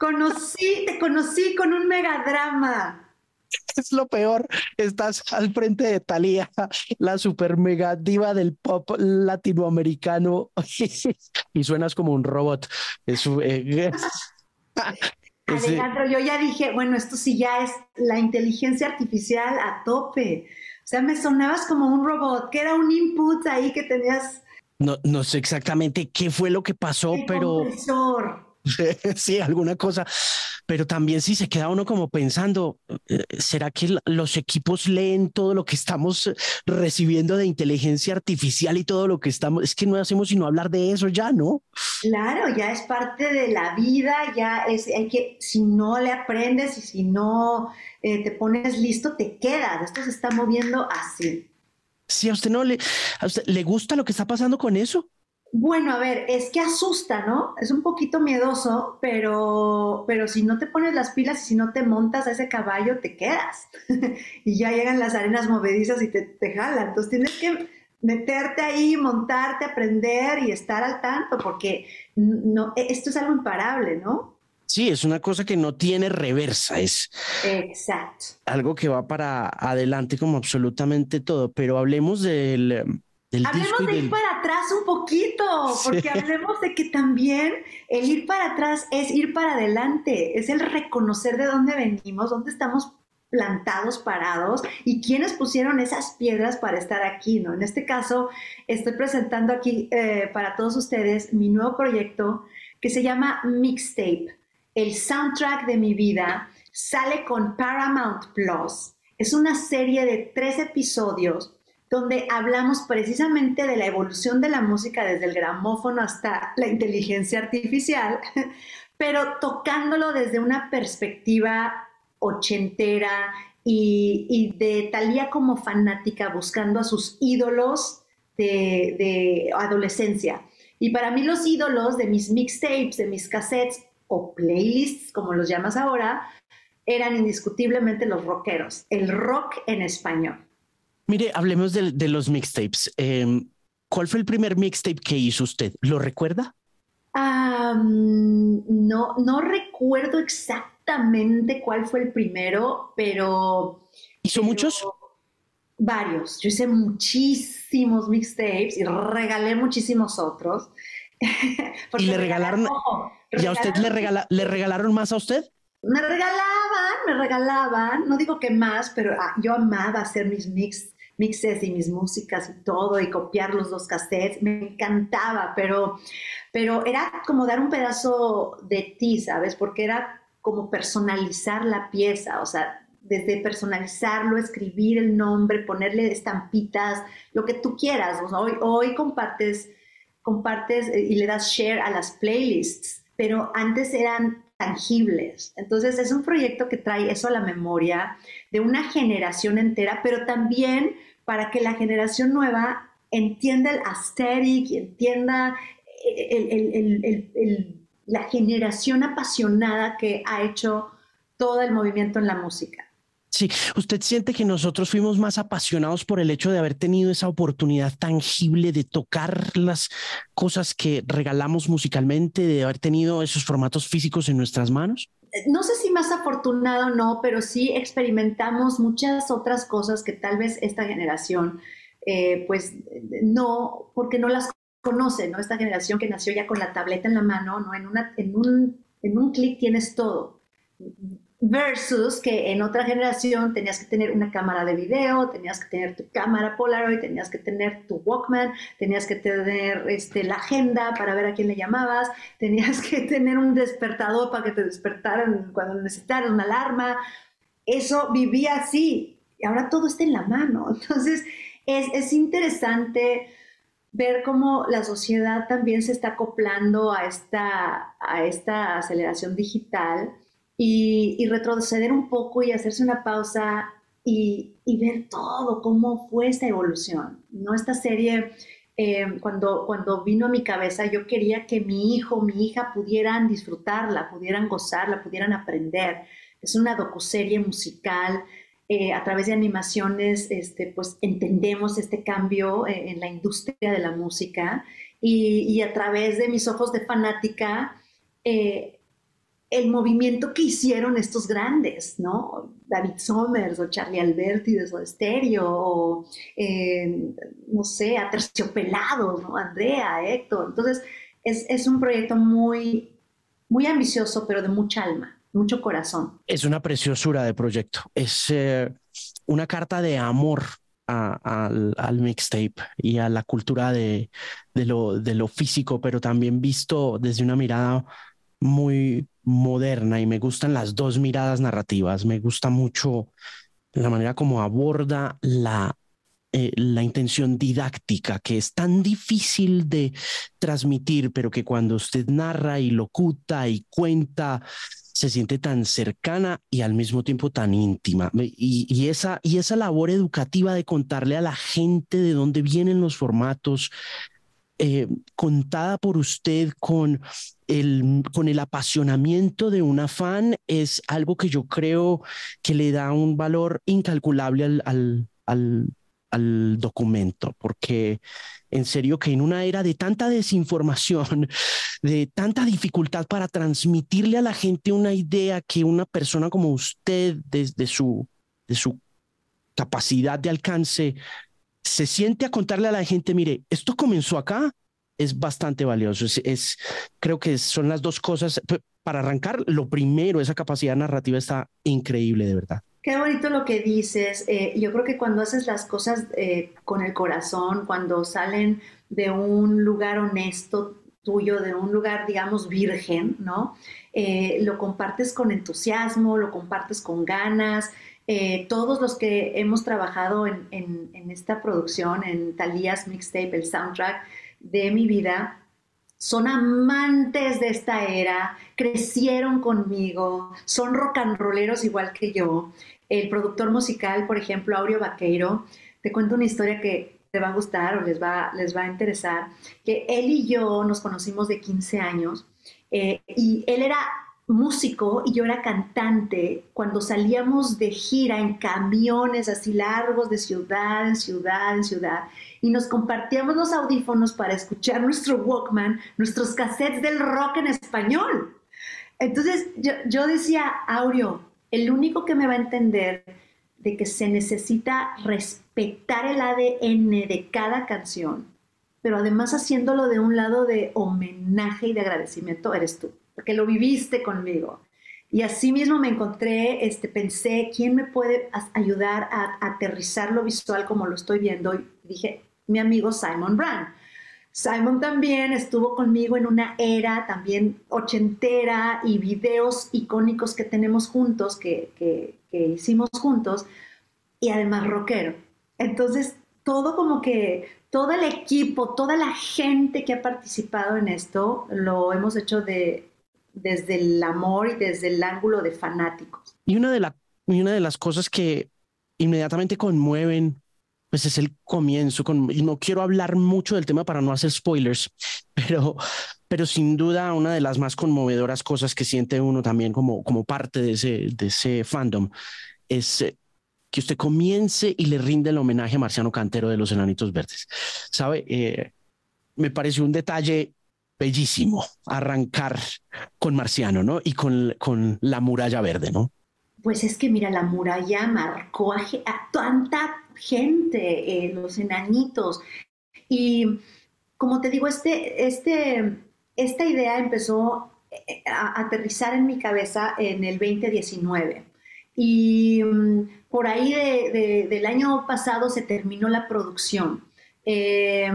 Conocí, te conocí con un megadrama. Es lo peor. Estás al frente de Thalía, la super mega diva del pop latinoamericano, y suenas como un robot. Es, eh, Alejandro, yo ya dije, bueno, esto sí ya es la inteligencia artificial a tope. O sea, me sonabas como un robot, que era un input ahí que tenías. No, no sé exactamente qué fue lo que pasó, pero. sí, alguna cosa pero también si se queda uno como pensando, eh, ¿será que los equipos leen todo lo que estamos eh, recibiendo de inteligencia artificial y todo lo que estamos, es que no hacemos sino hablar de eso ya, ¿no? Claro, ya es parte de la vida, ya es, hay que, si no le aprendes y si no eh, te pones listo, te quedas, esto se está moviendo así. Si a usted no le, a usted, ¿le gusta lo que está pasando con eso? Bueno, a ver, es que asusta, ¿no? Es un poquito miedoso, pero, pero si no te pones las pilas y si no te montas a ese caballo, te quedas. y ya llegan las arenas movedizas y te, te jalan. Entonces tienes que meterte ahí, montarte, aprender y estar al tanto, porque no, e, esto es algo imparable, ¿no? Sí, es una cosa que no tiene reversa, es Exacto. algo que va para adelante como absolutamente todo, pero hablemos del hablemos de ir para atrás un poquito, porque hablemos de que también el ir para atrás es ir para adelante, es el reconocer de dónde venimos, dónde estamos plantados, parados y quiénes pusieron esas piedras para estar aquí, ¿no? En este caso, estoy presentando aquí eh, para todos ustedes mi nuevo proyecto que se llama Mixtape, el soundtrack de mi vida, sale con Paramount Plus. Es una serie de tres episodios donde hablamos precisamente de la evolución de la música desde el gramófono hasta la inteligencia artificial, pero tocándolo desde una perspectiva ochentera y, de Talía como fanática buscando a sus ídolos de, de adolescencia. Y para mí los ídolos de mis mixtapes, de mis cassettes o playlists, como los llamas ahora, eran indiscutiblemente los rockeros, el rock en español. Mire, hablemos de, los mixtapes. Em, ¿Cuál fue el primer mixtape que hizo usted? ¿Lo recuerda? no, no recuerdo exactamente cuál fue el primero, pero... ¿Hizo muchos? Varios. Yo hice muchísimos mixtapes y regalé muchísimos otros. ¿Y le regalaron? ¿Y a usted le, regala, le regalaron más a usted? Me regalaban, me regalaban, no digo que más, pero ah, yo amaba hacer mis mix, mixes y mis músicas y todo, y copiar los dos cassettes, me encantaba, pero, pero era como dar un pedazo de ti, ¿sabes? Porque era como personalizar la pieza, o sea, desde personalizarlo, escribir el nombre, ponerle estampitas, lo que tú quieras. hoy, hoy compartes, compartes eh, y le das share a las playlists, pero antes eran tangibles. Entonces es un proyecto que trae eso a la memoria de una generación entera, pero también para que la generación nueva entienda el aesthetic y entienda la generación apasionada que ha hecho todo el movimiento en la música. Sí, ¿usted siente que nosotros fuimos más apasionados por el hecho de haber tenido esa oportunidad tangible de tocar las cosas que regalamos musicalmente, de haber tenido esos formatos físicos en nuestras manos? No sé si más afortunado o no, pero sí experimentamos muchas otras cosas que tal vez esta generación, eh, pues no, porque no las conoce, ¿no? Esta generación que nació ya con la tableta en la mano, ¿no? En, una, en un, en un clic tienes todo versus que en otra generación tenías que tener una cámara de video, tenías que tener tu cámara Polaroid, tenías que tener tu Walkman, tenías que tener este, la agenda para ver a quién le llamabas, tenías que tener un despertador para que te despertaran cuando necesitaras una alarma. Eso vivía así y ahora todo está en la mano. Entonces es, es interesante ver cómo la sociedad también se está acoplando a esta, a esta aceleración digital y, retroceder un poco y hacerse una pausa y, ver todo, cómo fue esta evolución. ¿no? Esta serie, eh, cuando, cuando vino a mi cabeza, yo quería que mi hijo, mi hija pudieran disfrutarla, pudieran gozarla, pudieran aprender. Es una docuserie musical. Eh, a través de animaciones, este, pues entendemos este cambio eh, en la industria de la música y, y, a través de mis ojos de fanática, el movimiento que hicieron estos grandes, ¿no? David Somers o Charlie Alberti de Soda Stereo, o, eh, no sé, Aterciopelados, ¿no? Andrea, Héctor. Entonces, es, es, un proyecto muy, muy ambicioso, pero de mucha alma, mucho corazón. Es una preciosura de proyecto. Es eh, una carta de amor al, al, mixtape y a la cultura de, de, lo, de lo físico, pero también visto desde una mirada muy moderna y me gustan las dos miradas narrativas. Me gusta mucho la manera como aborda la, eh, la intención didáctica, que es tan difícil de transmitir, pero que cuando usted narra y locuta y cuenta, se siente tan cercana y al mismo tiempo tan íntima. Y, y, esa, y esa labor educativa de contarle a la gente de dónde vienen los formatos, eh, contada por usted con el, con el apasionamiento de una fan es algo que yo creo que le da un valor incalculable al, al, al, al documento, porque en serio que en una era de tanta desinformación, de tanta dificultad para transmitirle a la gente una idea que una persona como usted, desde su, de su capacidad de alcance, se siente a contarle a la gente, mire, esto comenzó acá, es bastante valioso. Es, creo que son las dos cosas. Para arrancar, lo primero, esa capacidad narrativa está increíble, de verdad. Qué bonito lo que dices. Eh, yo creo que cuando haces las cosas eh, con el corazón, cuando salen de un lugar honesto tuyo, de un lugar, digamos, virgen, ¿no? Eh, lo compartes con entusiasmo, lo compartes con ganas, eh, todos los que hemos trabajado en, esta producción, en Talías Mixtape, el soundtrack de mi vida, son amantes de esta era, crecieron conmigo, son rock and rolleros igual que yo. El productor musical, por ejemplo, Aureo Vaqueiro, te cuento una historia que te va a gustar o les va, les va a interesar, que él y yo nos conocimos de 15 años eh, y él era músico y yo era cantante cuando salíamos de gira en camiones así largos de ciudad en ciudad en ciudad y nos compartíamos los audífonos para escuchar nuestro Walkman, nuestros cassettes del rock en español. Entonces yo, decía, Aureo, el único que me va a entender de que se necesita respetar el ADN de cada canción, pero además haciéndolo de un lado de homenaje y de agradecimiento, eres tú porque lo viviste conmigo. Y así mismo me encontré, este, pensé, ¿quién me puede ayudar a, aterrizar lo visual como lo estoy viendo? Y dije, mi amigo Simon Brand. Simon también estuvo conmigo en una era también ochentera y videos icónicos que tenemos juntos, que, que, que hicimos juntos, y además rockero. Entonces, todo como que, todo el equipo, toda la gente que ha participado en esto, lo hemos hecho de, desde el amor y desde el ángulo de fanáticos. Y una de, la, y una de las cosas que inmediatamente conmueven, pues es el comienzo. Con, no quiero hablar mucho del tema para no hacer spoilers, pero, pero sin duda una de las más conmovedoras cosas que siente uno también como, como parte de ese, de ese fandom es eh, que usted comience y le rinde el homenaje a Marciano Cantero de los Enanitos Verdes. ¿Sabe? Eh, me pareció un detalle bellísimo arrancar con Marciano, ¿no? Y con, con la muralla verde, ¿no? Pues es que mira, la muralla marcó a, tanta gente, los enanitos. Y como te digo, este, este, esta idea empezó eh, a aterrizar en mi cabeza en el 2019. Y mm, por ahí del año pasado se terminó la producción. Eh,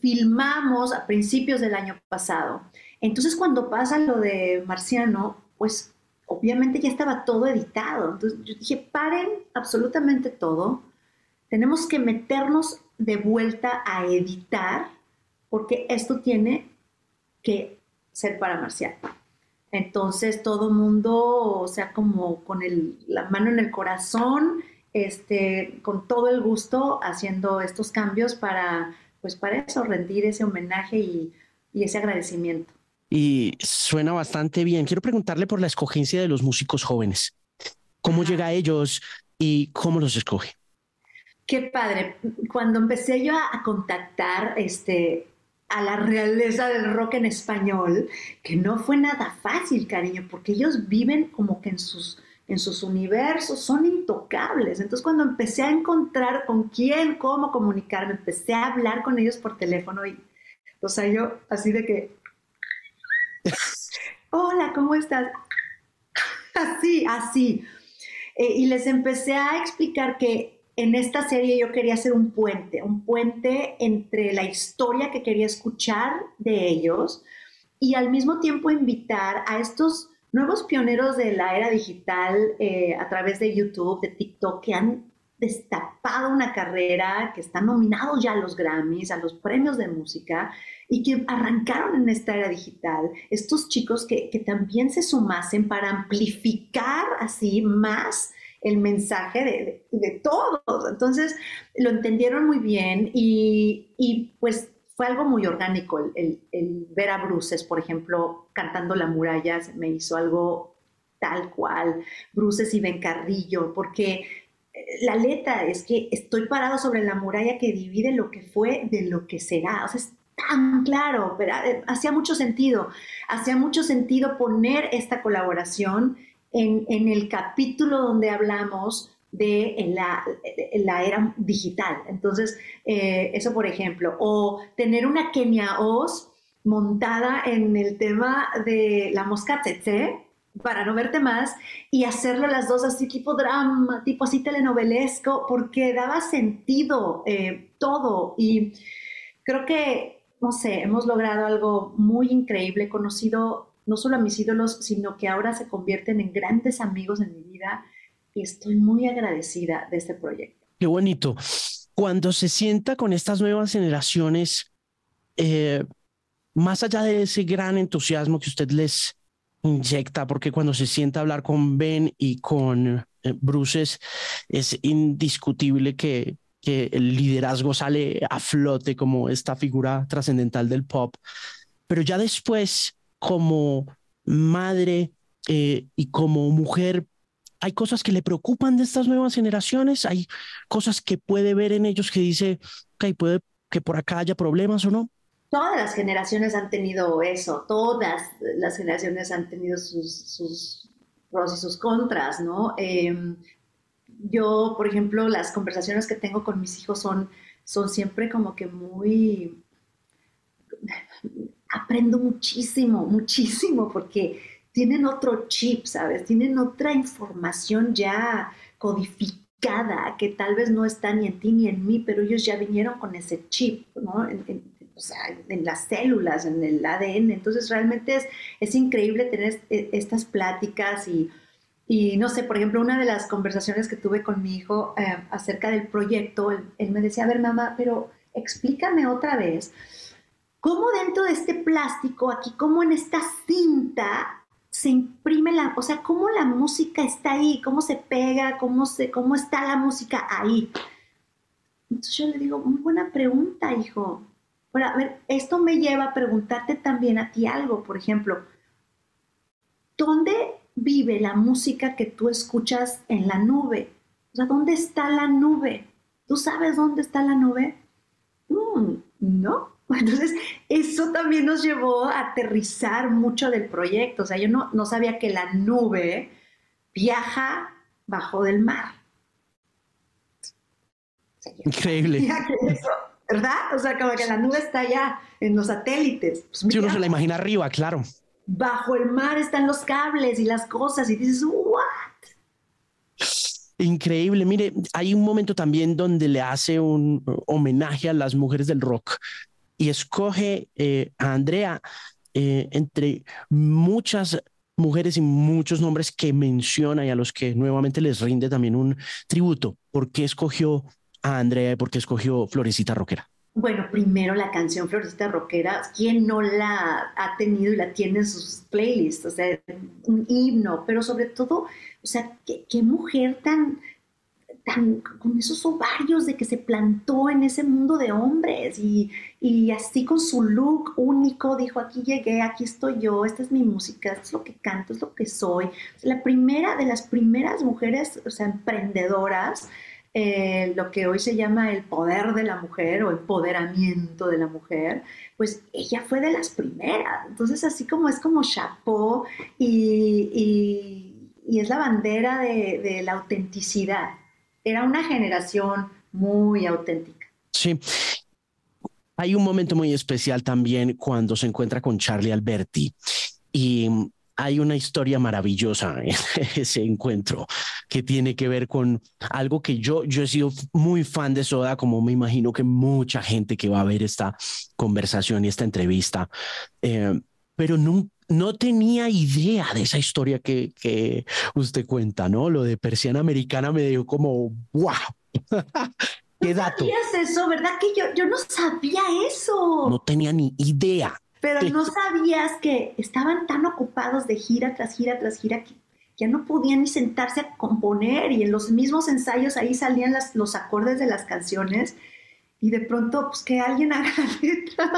filmamos a principios del año pasado. Entonces cuando pasa lo de Marciano, pues obviamente ya estaba todo editado. Entonces yo dije, paren absolutamente todo. Tenemos que meternos de vuelta a editar porque esto tiene que ser para Marciano. Entonces todo mundo, o sea, como con la mano en el corazón, este, con todo el gusto haciendo estos cambios para pues para eso, rendir ese homenaje y, ese agradecimiento. Y suena bastante bien. Quiero preguntarle por la escogencia de los músicos jóvenes. ¿Cómo llega a ellos y cómo los escoge? Qué padre. Cuando empecé yo a, contactar este, a la realeza del rock en español, que no fue nada fácil, cariño, porque ellos viven como que en sus, en sus universos, son intocables. Entonces cuando empecé a encontrar con quién, cómo comunicarme, empecé a hablar con ellos por teléfono y, o sea, yo así de que, hola, ¿cómo estás? Así, así. Eh, y les empecé a explicar que en esta serie yo quería hacer un puente, un puente entre la historia que quería escuchar de ellos y al mismo tiempo invitar a estos nuevos pioneros de la era digital eh, a través de YouTube, de TikTok, que han destapado una carrera, que están nominados ya a los Grammys, a los premios de música y que arrancaron en esta era digital. Estos chicos que, que también se sumasen para amplificar así más el mensaje de, todos. Entonces lo entendieron muy bien y, pues fue algo muy orgánico. El, ver a Bruces, por ejemplo, cantando La muralla, me hizo algo tal cual. Bruces y Ben Carrillo, porque eh, la letra es que estoy parado sobre la muralla que divide lo que fue de lo que será. O sea, es tan claro, pero eh, hacía mucho sentido. Hacía mucho sentido poner esta colaboración en, el capítulo donde hablamos de la, era digital. Entonces, eh, eso por ejemplo, o tener una Kenia Oz montada en el tema de la mosca tsetse, para no verte más, y hacerlo las dos así tipo drama, tipo así telenovelesco, porque daba sentido eh, todo. Y creo que, no sé, hemos logrado algo muy increíble, conocido no solo a mis ídolos, sino que ahora se convierten en grandes amigos en mi vida y estoy muy agradecida de este proyecto. Qué bonito. Cuando se sienta con estas nuevas generaciones, eh, más allá de ese gran entusiasmo que usted les inyecta, porque cuando se sienta a hablar con Ben y con eh, Bruces, es indiscutible que, que el liderazgo sale a flote como esta figura trascendental del pop. Pero ya después, como madre eh, y como mujer, hay cosas que le preocupan de estas nuevas generaciones, hay cosas que puede ver en ellos que dice, ok, puede que por acá haya problemas o no. Todas las generaciones han tenido eso, todas las generaciones han tenido sus, pros y sus contras, ¿no? Em, yo, por ejemplo, las conversaciones que tengo con mis hijos son, son siempre como que muy aprendo muchísimo, muchísimo, porque tienen otro chip, ¿sabes? Tienen otra información ya codificada que tal vez no está ni en ti ni en mí, pero ellos ya vinieron con ese chip, ¿no? En, o sea, en las células, en el ADN. Entonces realmente es, es increíble tener estas pláticas y, y, no sé, por ejemplo, una de las conversaciones que tuve con mi hijo eh, acerca del proyecto, él me decía, a ver, mamá, pero explícame otra vez cómo dentro de este plástico, aquí, cómo en esta cinta se imprime la, o sea, cómo la música está ahí, cómo se pega, cómo, se, cómo está la música ahí. Entonces yo le digo, muy buena pregunta, hijo. Pero a ver, esto me lleva a preguntarte también a ti algo, por ejemplo, ¿dónde vive la música que tú escuchas en la nube? O sea, ¿dónde está la nube? ¿Tú sabes dónde está la nube? Mm, no. Entonces, eso también nos llevó a aterrizar mucho del proyecto. O sea, yo no, no sabía que la nube viaja bajo del mar. Increíble. ¿Verdad? O sea, como que la nube está allá en los satélites. Pues si uno se la imagina arriba, claro. Bajo el mar están los cables y las cosas y dices, ¿what? Increíble. Mire, hay un momento también donde le hace un homenaje a las mujeres del rock y escoge eh, a Andrea eh, entre muchas mujeres y muchos nombres que menciona y a los que nuevamente les rinde también un tributo. ¿Por qué escogió a Andrea y por qué escogió Florecita Roquera? Bueno, primero la canción Florecita Roquera, ¿quién no la ha tenido y la tiene en sus playlists? O sea, un himno, pero sobre todo, o sea, qué mujer tan, con esos ovarios de que se plantó en ese mundo de hombres y, así con su look único dijo, aquí llegué, aquí estoy yo, esta es mi música, esto es lo que canto, es lo que soy. La primera de las primeras mujeres, o sea, emprendedoras eh, lo que hoy se llama el poder de la mujer o empoderamiento de la mujer, pues ella fue de las primeras. Entonces, así como es como chapó y, es la bandera de la autenticidad. Era una generación muy auténtica. Sí. Hay un momento muy especial también cuando se encuentra con Charlie Alberti y hay una historia maravillosa en ese encuentro que tiene que ver con algo que yo, yo he sido muy fan de Soda, como me imagino que mucha gente que va a ver esta conversación y esta entrevista, eh, pero no, no tenía idea de esa historia que, que usted cuenta, ¿no? Lo de persiana americana me dio como, wow. ¿Qué dato? sabías eso, ¿verdad? Que yo, yo no sabía eso. No tenía ni idea. Pero no sabías que estaban tan ocupados de gira tras gira tras gira que ya no podían ni sentarse a componer y en los mismos ensayos ahí salían las, los acordes de las canciones y de pronto pues que alguien haga la letra.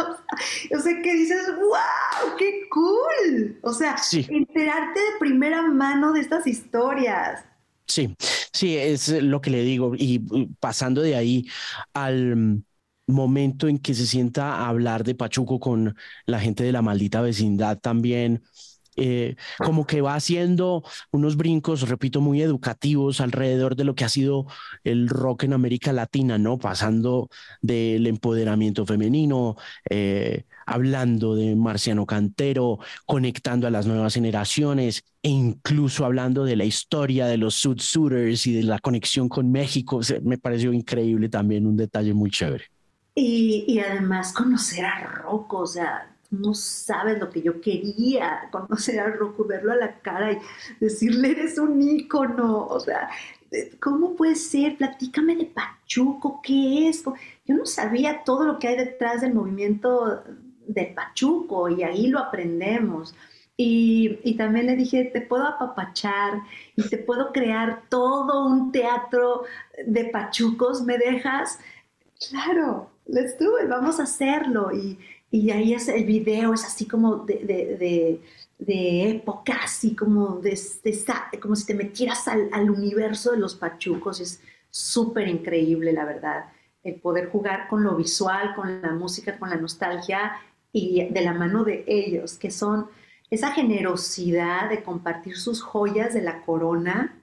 O sea, que dices, wow, qué cool. O sea, enterarte de primera mano de estas historias. Sí, sí, es lo que le digo. Y pasando de ahí al momento en que se sienta a hablar de Pachuco con la gente de la maldita vecindad también. Eh, como que va haciendo unos brincos, repito, muy educativos alrededor de lo que ha sido el rock en América Latina, ¿no? Pasando del empoderamiento femenino, eh, hablando de Marciano Cantero, conectando a las nuevas generaciones e incluso hablando de la historia de los Sud Suiters y de la conexión con México. me pareció increíble también, un detalle muy chévere. Y, y además conocer a Rocco, o sea, no sabes lo que yo quería, conocer a Rocco, verlo a la cara y decirle, eres un ícono, o sea, ¿cómo puede ser? Platícame de Pachuco, ¿qué es? Yo no sabía todo lo que hay detrás del movimiento de Pachuco y ahí lo aprendemos. Y, y, también le dije, te puedo apapachar y te puedo crear todo un teatro de pachucos, ¿me dejas? Claro, let's do it, vamos a hacerlo. Y, y ahí es el video, es así como de, de, de, época, así como, de, como si te metieras al, al universo de los pachucos. Es súper increíble, la verdad, el poder jugar con lo visual, con la música, con la nostalgia y de la mano de ellos, que son esa generosidad de compartir sus joyas de la corona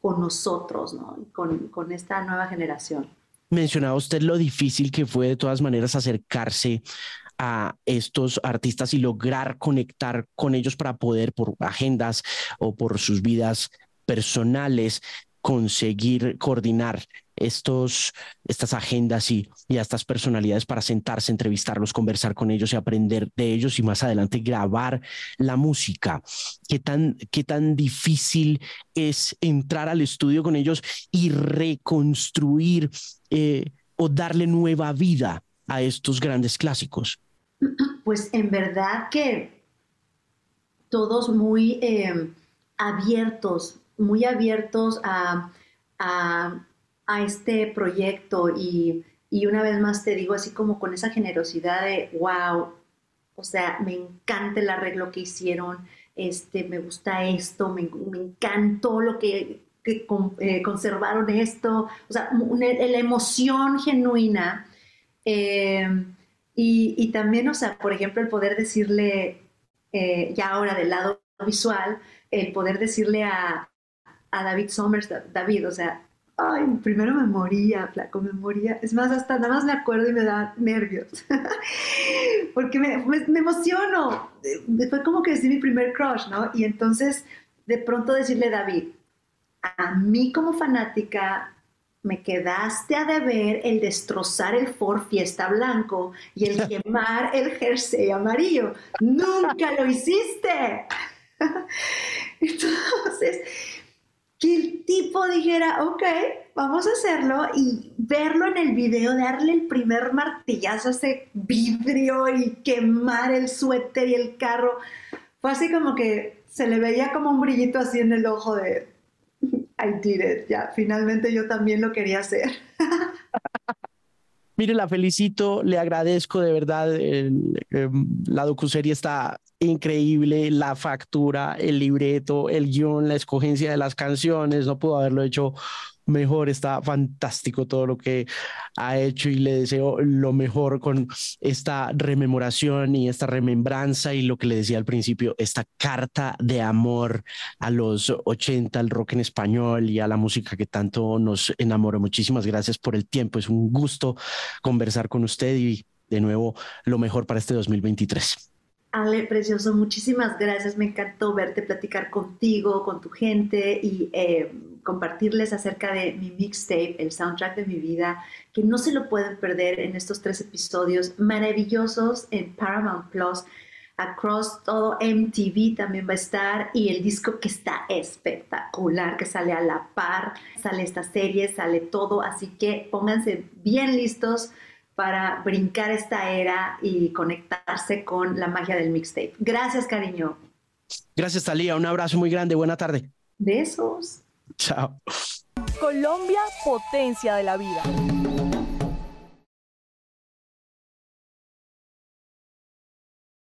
con nosotros, ¿no? con, con esta nueva generación mencionaba usted lo difícil que fue de todas maneras acercarse a estos artistas y lograr conectar con ellos para poder por agendas o por sus vidas personales conseguir coordinar estos, estas agendas y, y a estas personalidades para sentarse, entrevistarlos, conversar con ellos y aprender de ellos y más adelante grabar la música. ¿Qué tan, qué tan difícil es entrar al estudio con ellos y reconstruir eh, o darle nueva vida a estos grandes clásicos? Pues en verdad que todos muy eh, abiertos, muy abiertos a, este proyecto y, una vez más te digo así como con esa generosidad de, wow, o sea, me encanta el arreglo que hicieron, este, me gusta esto, me, encantó lo que, eh, conservaron esto, o sea, la emoción genuina. Eh, y, también, o sea, por ejemplo, el poder decirle, eh, ya ahora del lado visual, el poder decirle a, a David Somers, David, o sea, ay, primero me moría, flaco, me moría. Es más, hasta nada más me acuerdo y me da nervios. Porque me, me, emociono. Fue como que decir mi primer crush, ¿no? Y entonces, de pronto decirle, David, a mí como fanática me quedaste a deber el destrozar el Ford Fiesta blanco y el quemar el jersey amarillo. Nunca lo hiciste. Entonces, que el tipo dijera, ok, vamos a hacerlo y verlo en el video, darle el primer martillazo a ese vidrio y quemar el suéter y el carro. Fue así como que se le veía como un brillito así en el ojo de, I did it, ya, finalmente yo también lo quería hacer. Mire, la felicito, le agradezco de verdad. Em, la docuserie está increíble, la factura, el libreto, el guion, la escogencia de las canciones, no pudo haberlo hecho mejor, está fantástico todo lo que ha hecho y le deseo lo mejor con esta rememoración y esta remembranza y lo que le decía al principio, esta carta de amor a los 80, al rock en español y a la música que tanto nos enamoró. Muchísimas gracias por el tiempo, es un gusto conversar con usted y de nuevo lo mejor para este 2023. Ale, precioso, muchísimas gracias. Me encantó verte, platicar contigo, con tu gente y eh, compartirles acerca de mi mixtape, el soundtrack de mi vida, que no se lo pueden perder en estos tres episodios maravillosos en Paramount Plus. Across todo MTV también va a estar y el disco que está espectacular, que sale a la par, sale esta serie, sale todo, así que pónganse bien listos para brincar esta era y conectarse con la magia del mixtape. Gracias, cariño. Gracias, Talía. Un abrazo muy grande. Buena tarde. Besos. Chao. Colombia, potencia de la vida.